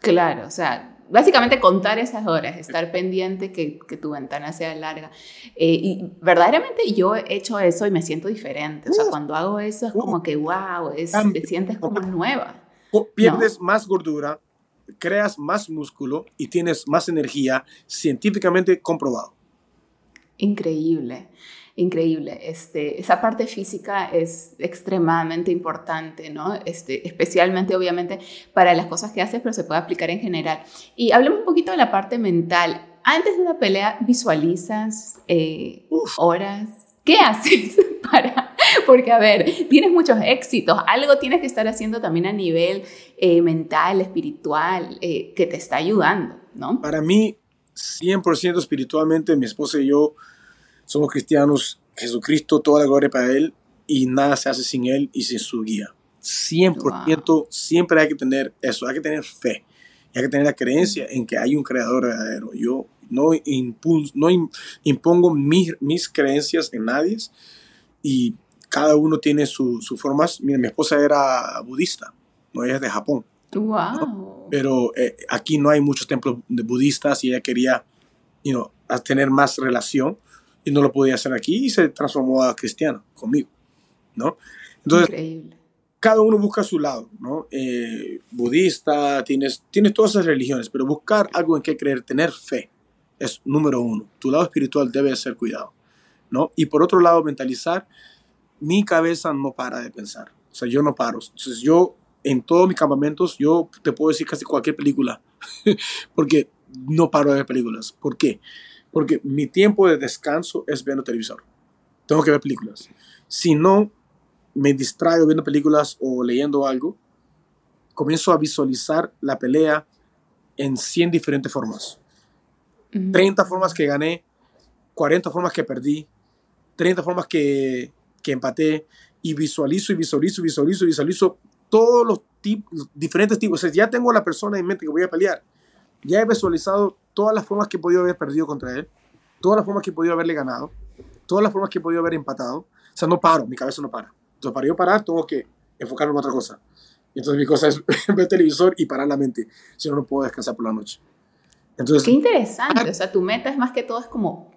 Claro, o sea, básicamente contar esas horas, estar pendiente que, que tu ventana sea larga. Eh, y verdaderamente yo he hecho eso y me siento diferente. O sea, cuando hago eso es como que, wow, es, te sientes como nueva. Pierdes más gordura, creas más músculo y tienes más energía, científicamente comprobado. Increíble increíble. Este, esa parte física es extremadamente importante, ¿no? Este, especialmente, obviamente, para las cosas que haces, pero se puede aplicar en general. Y hablemos un poquito de la parte mental. Antes de una pelea, ¿visualizas eh, horas? ¿Qué haces para...? Porque, a ver, tienes muchos éxitos, algo tienes que estar haciendo también a nivel eh, mental, espiritual, eh, que te está ayudando, ¿no? Para mí, 100% espiritualmente, mi esposa y yo somos cristianos, Jesucristo, toda la gloria para Él y nada se hace sin Él y sin su guía. 100% siempre hay que tener eso, hay que tener fe, hay que tener la creencia en que hay un creador verdadero. Yo no, no impongo mis, mis, creencias en nadie y cada uno tiene sus su formas. Mira, mi esposa era budista, no ella es de Japón. Wow. Pero eh, aquí no hay muchos templos de budistas y ella quería you know, tener más relación y no lo podía hacer aquí y se transformó a cristiana conmigo, ¿no? Entonces, Increíble. cada uno busca su lado, ¿no? Eh, budista, tienes, tienes todas esas religiones, pero buscar algo en que creer, tener fe, es número uno. Tu lado espiritual debe ser cuidado, ¿no? Y por otro lado, mentalizar, mi cabeza no para de pensar, o sea, yo no paro. Entonces, yo en todos mis campamentos, yo te puedo decir casi cualquier película, porque no paro de ver películas. ¿Por qué? Porque mi tiempo de descanso es viendo televisor. Tengo que ver películas. Si no me distraigo viendo películas o leyendo algo, comienzo a visualizar la pelea en 100 diferentes formas. 30 formas que gané, 40 formas que perdí, 30 formas que, que empaté, y visualizo y visualizo y visualizo y visualizo todos los, tipos, diferentes tipos. O sea, ya tengo a la persona en mente que voy a pelear. Ya he visualizado todas las formas que he podido haber perdido contra él, todas las formas que he podido haberle ganado, todas las formas que he podido haber empatado. O sea, no paro, mi cabeza no para. Entonces, para yo parar, tengo que enfocarme en otra cosa. Entonces mi cosa es ver televisor y parar la mente. Si no, no puedo descansar por la noche. Entonces, Qué interesante. O sea, tu meta es más que todo es como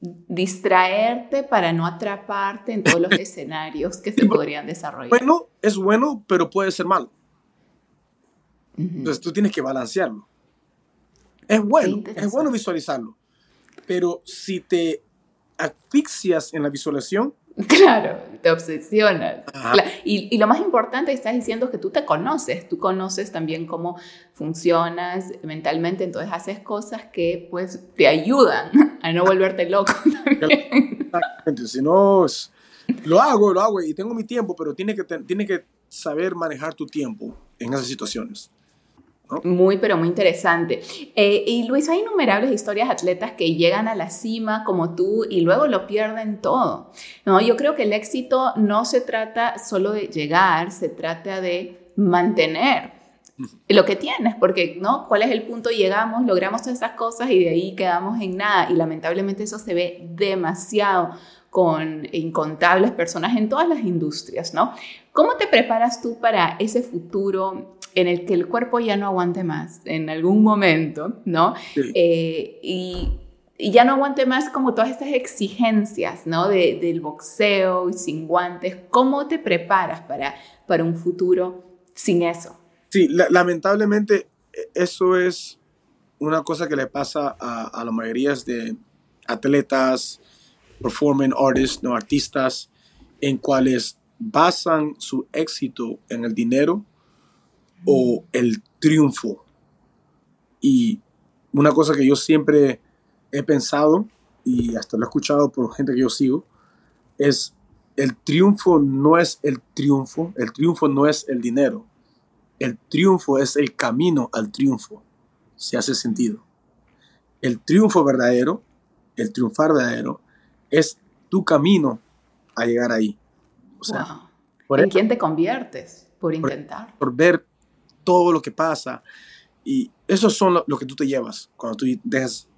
distraerte para no atraparte en todos los escenarios que se podrían desarrollar. Bueno, es bueno, pero puede ser malo. Entonces tú tienes que balancearlo. Es bueno, es bueno visualizarlo. Pero si te asfixias en la visualización, Claro, te obsesionas. Y, y, lo más importante estás diciendo es que tú te conoces, tú conoces también cómo funcionas mentalmente, entonces haces cosas que pues te ayudan a no volverte loco también. Exactamente, si no, lo hago, lo hago y tengo mi tiempo, pero tiene que, tiene que saber manejar tu tiempo en esas situaciones. Muy, pero muy interesante. Eh, y Luis, hay innumerables historias de atletas que llegan a la cima como tú y luego lo pierden todo. ¿no? Yo creo que el éxito no se trata solo de llegar, se trata de mantener lo que tienes, porque ¿no? ¿Cuál es el punto? Llegamos, logramos todas esas cosas y de ahí quedamos en nada. Y lamentablemente eso se ve demasiado con incontables personas en todas las industrias, ¿no? ¿Cómo te preparas tú para ese futuro en el que el cuerpo ya no aguante más en algún momento, ¿no? Eh, y, ya no aguante más como todas estas exigencias, ¿no? del boxeo y sin guantes. ¿Cómo te preparas para, para un futuro sin eso? Sí, lamentablemente e, eso es una cosa que le pasa a, a la mayoría de atletas, performing artists, no artistas, en cuales basan su éxito en el dinero o el triunfo. Y una cosa que yo siempre he pensado, y hasta lo he escuchado por gente que yo sigo, es el triunfo no es el triunfo, el triunfo no es el dinero, el triunfo es el camino al triunfo, si hace sentido. El triunfo verdadero, el triunfar verdadero, es tu camino a llegar ahí. O sea, ¿en quién te conviertes por intentar? por ver todo lo que pasa. Y eso son lo, que tú te llevas cuando tú dejas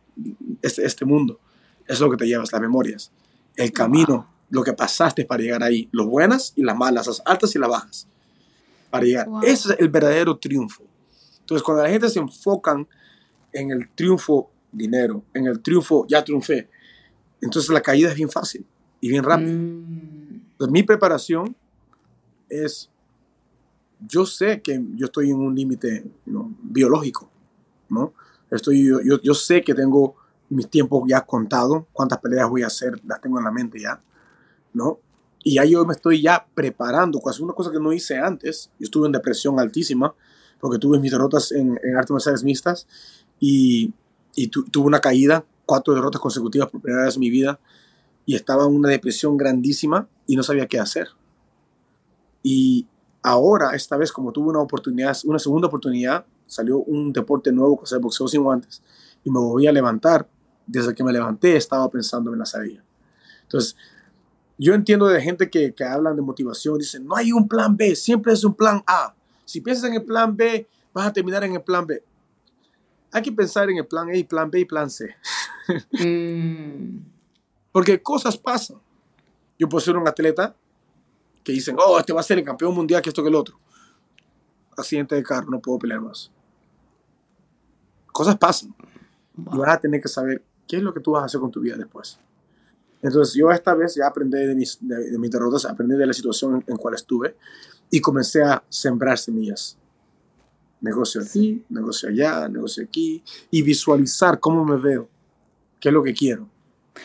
este, este, mundo. Eso es lo que te llevas, las memorias. El camino, lo que pasaste para llegar ahí. Las buenas y las malas, las altas y las bajas. Para llegar. Ese es el verdadero triunfo. Entonces, cuando la gente se enfocan en el triunfo dinero, en el triunfo ya triunfé, entonces la caída es bien fácil y bien rápida. Mm. Mi preparación es yo sé que yo estoy en un límite biológico, ¿no? Estoy, yo, yo, sé que tengo mis tiempos ya contados, cuántas peleas voy a hacer, las tengo en la mente ya, ¿no? Y ya yo me estoy ya preparando, es una cosa que no hice antes, yo estuve en depresión altísima, porque tuve mis derrotas en, en artes marciales mixtas y, y tuve una caída, cuatro derrotas consecutivas por primera vez en mi vida, y estaba en una depresión grandísima y no sabía qué hacer. Y Ahora, esta vez, como tuve una oportunidad, una segunda oportunidad, salió un deporte nuevo, que es el boxeo sin guantes, y me volví a levantar. Desde que me levanté, estaba pensando en la salida. Entonces, yo entiendo de gente que, que hablan de motivación, dicen, no hay un plan B, siempre es un plan A. Si piensas en el plan B, vas a terminar en el plan B. Hay que pensar en el plan A, plan B y plan C. Mm. Porque cosas pasan. Yo puedo ser un atleta que dicen, oh, este va a ser el campeón mundial, que esto que el otro. Accidente de carro, no puedo pelear más. Cosas pasan. Y vas a tener que saber qué es lo que tú vas a hacer con tu vida después. Entonces yo esta vez ya aprendí de mis, de, mis derrotas, aprendí de la situación en, cual estuve y comencé a sembrar semillas. Negocio aquí, negocio allá, negocio aquí y visualizar cómo me veo, qué es lo que quiero.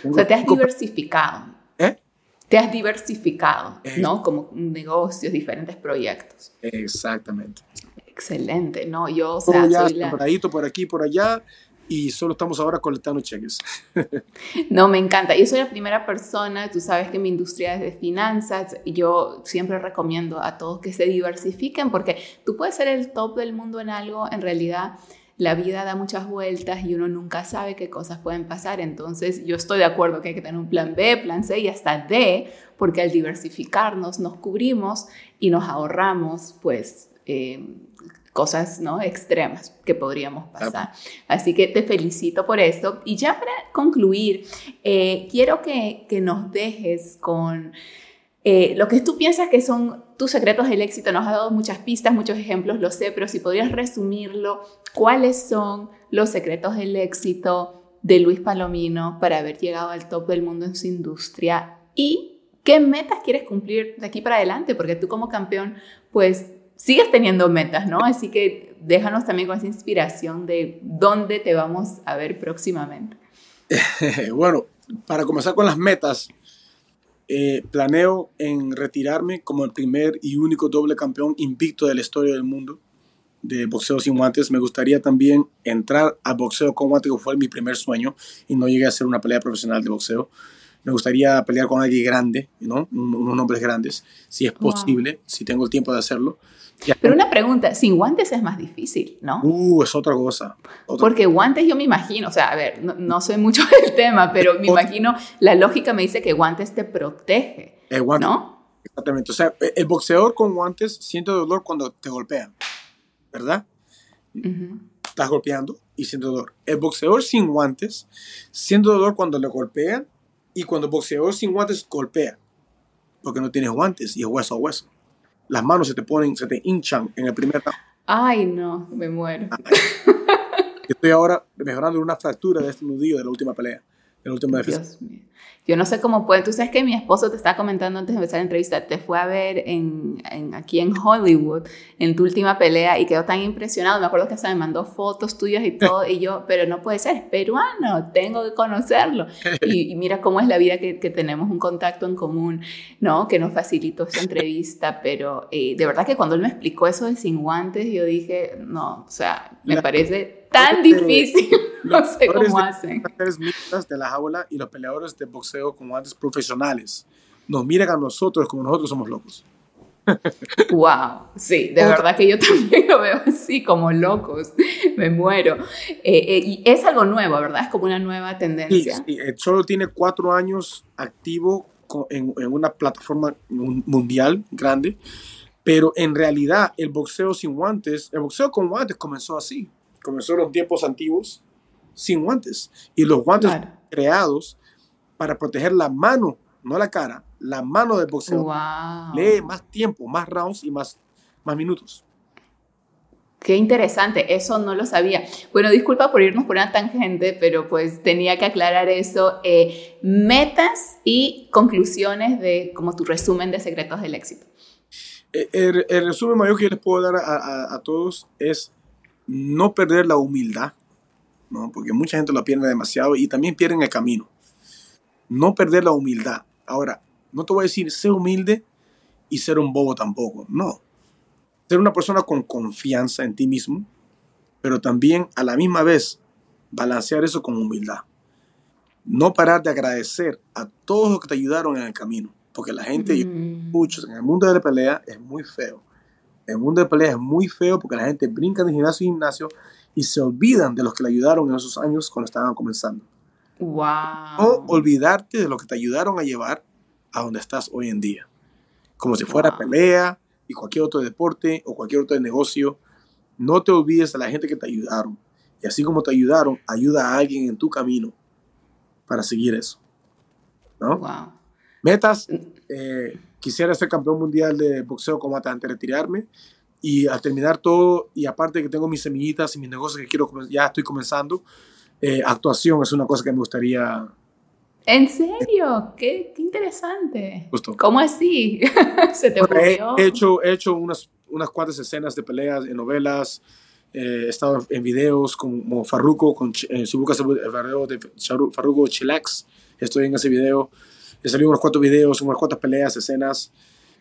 O sea, te has diversificado te has diversificado, ¿no? Como negocios, diferentes proyectos. Exactamente. Excelente, ¿no? Yo, o sea, ya soy por aquí, por allá, y solo estamos ahora colectando cheques. no, me encanta. Yo soy la primera persona, tú sabes que mi industria es de finanzas, yo siempre recomiendo a todos que se diversifiquen, porque tú puedes ser el top del mundo en algo, en realidad la vida da muchas vueltas y uno nunca sabe qué cosas pueden pasar. Entonces yo estoy de acuerdo que hay que tener un plan B, plan C y hasta D, porque al diversificarnos nos cubrimos y nos ahorramos pues eh, cosas ¿no? extremas que podríamos pasar. Así que te felicito por esto. Y ya para concluir, eh, quiero que, que nos dejes con... Eh, lo que tú piensas que son tus secretos del éxito, nos has dado muchas pistas, muchos ejemplos, lo sé, pero si podrías resumirlo, ¿cuáles son los secretos del éxito de Luis Palomino para haber llegado al top del mundo en su industria? ¿Y qué metas quieres cumplir de aquí para adelante? Porque tú como campeón, pues sigues teniendo metas, ¿no? Así que déjanos también con esa inspiración de dónde te vamos a ver próximamente. bueno, para comenzar con las metas, eh, planeo en retirarme como el primer y único doble campeón invicto de la historia del mundo de boxeo sin guantes. Me gustaría también entrar al boxeo con guantes, que fue mi primer sueño, y no llegué a hacer una pelea profesional de boxeo. Me gustaría pelear con alguien grande, ¿no? unos nombres grandes, si es posible, si tengo el tiempo de hacerlo. Pero una pregunta, sin guantes es más difícil, ¿no? Uh, es otra cosa. Porque guantes yo me imagino, o sea, a ver, no, sé mucho del tema, pero me imagino, la lógica me dice que guantes te protege, el guante, ¿no? Exactamente, o sea, e, el boxeador con guantes siente dolor cuando te golpean, ¿verdad? Estás golpeando y siente dolor. El boxeador sin guantes siente dolor cuando le golpean y cuando el boxeador sin guantes golpea, porque no tienes guantes y es hueso a hueso las manos se te ponen, se te hinchan en el primer Ay, no, me muero. Estoy ahora mejorando una fractura de este nudillo de la última pelea, defensa. Dios mío. Yo no sé cómo puede. Tú sabes que mi esposo te estaba comentando antes de empezar la entrevista, te fue a ver en, aquí en Hollywood en tu última pelea y quedó tan impresionado. Me acuerdo que hasta me mandó fotos tuyas y todo. Y yo, pero no puede ser, es peruano, tengo que conocerlo. Y, mira cómo es la vida que, tenemos un contacto en común, ¿no? Que nos facilitó esta entrevista. Pero eh, de verdad que cuando él me explicó eso de sin guantes, yo dije, no, o sea, me parece tan difícil. No sé cómo hacen. Los de la jaula y los peleadores de boxeo como antes profesionales nos miran a nosotros como nosotros somos locos. Wow, sí, de verdad que yo también lo veo así, como locos, me muero. Eh, eh, y es algo nuevo, ¿verdad? Es como una nueva tendencia. Sí, sí. Eh, solo tiene cuatro años activo en, en, una plataforma mundial grande, pero en realidad el boxeo sin guantes, el boxeo con guantes comenzó así comenzó en los tiempos antiguos sin guantes. Y los guantes creados para proteger la mano, no la cara, la mano del boxeo. Lee más tiempo, más rounds y más, más minutos. Qué interesante, eso no lo sabía. Bueno, disculpa por irnos por una tangente, pero pues tenía que aclarar eso. Eh, metas y conclusiones de como tu resumen de secretos del éxito. Eh, el, resumen mayor que les puedo dar a, a todos es no perder la humildad, ¿no? porque mucha gente lo pierde demasiado y también pierden el camino. No perder la humildad. Ahora, no te voy a decir ser humilde y ser un bobo tampoco, no. Ser una persona con confianza en ti mismo, pero también a la misma vez balancear eso con humildad. No parar de agradecer a todos los que te ayudaron en el camino, porque la gente, mm. muchos en el mundo de la pelea es muy feo el mundo de pelea es muy feo porque la gente brinca de gimnasio en gimnasio y se olvidan de los que le ayudaron en esos años cuando estaban comenzando. Wow. O olvidarte de los que te ayudaron a llevar a donde estás hoy en día. Como si fuera pelea y cualquier otro deporte o cualquier otro negocio. No te olvides de la gente que te ayudaron. Y así como te ayudaron, ayuda a alguien en tu camino para seguir eso. ¿No? Wow. Metas, eh, quisiera ser campeón mundial de boxeo como antes de retirarme y al terminar todo y aparte que tengo mis semillitas y mis negocios que quiero ya estoy comenzando eh, actuación es una cosa que me gustaría ¿En serio? Qué, qué interesante. Justo. ¿Cómo así? ¿Se te ocurrió? He, hecho, he hecho unas, unas cuantas escenas de peleas en novelas, eh, he estado en videos como Farruko, con, eh, si buscas el video de Farruko Chilax, estoy en ese video. He salido unos cuantos videos, unas cuantas peleas, escenas,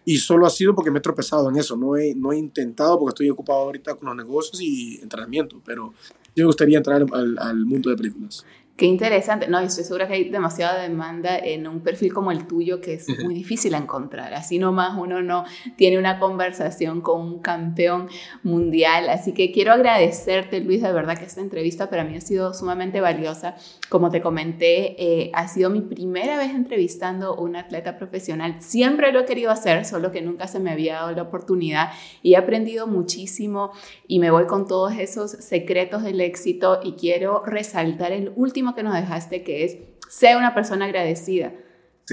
y solo ha sido porque me he tropezado en eso. No he, no he intentado porque estoy ocupado ahorita con los negocios y entrenamiento, pero yo me gustaría entrar al, al mundo de películas. Qué interesante. No, estoy segura que hay demasiada demanda en un perfil como el tuyo que es muy difícil encontrar. Así nomás uno no tiene una conversación con un campeón mundial. Así que quiero agradecerte, Luis, de verdad que esta entrevista para mí ha sido sumamente valiosa. Como te comenté, eh, ha sido mi primera vez entrevistando a un atleta profesional. Siempre lo he querido hacer, solo que nunca se me había dado la oportunidad y he aprendido muchísimo y me voy con todos esos secretos del éxito y quiero resaltar el último que nos dejaste, que es, sea una persona agradecida.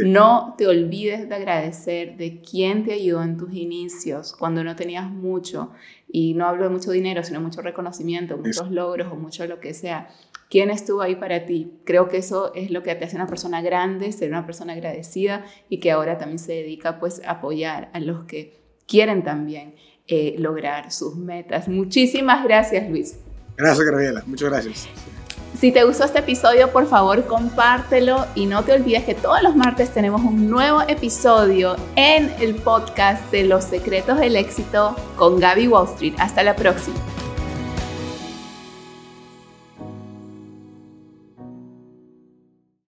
No te olvides de agradecer de quién te ayudó en tus inicios, cuando no tenías mucho, y no hablo de mucho dinero, sino mucho reconocimiento, muchos logros o mucho lo que sea. ¿Quién estuvo ahí para ti? Creo que eso es lo que te hace una persona grande, ser una persona agradecida y que ahora también se dedica pues a apoyar a los que quieren también eh, lograr sus metas. Muchísimas gracias, Luis. Gracias, Gabriela. Muchas gracias. Si te gustó este episodio, por favor compártelo y no te olvides que todos los martes tenemos un nuevo episodio en el podcast de Los Secretos del Éxito con Gaby Wall Street. Hasta la próxima.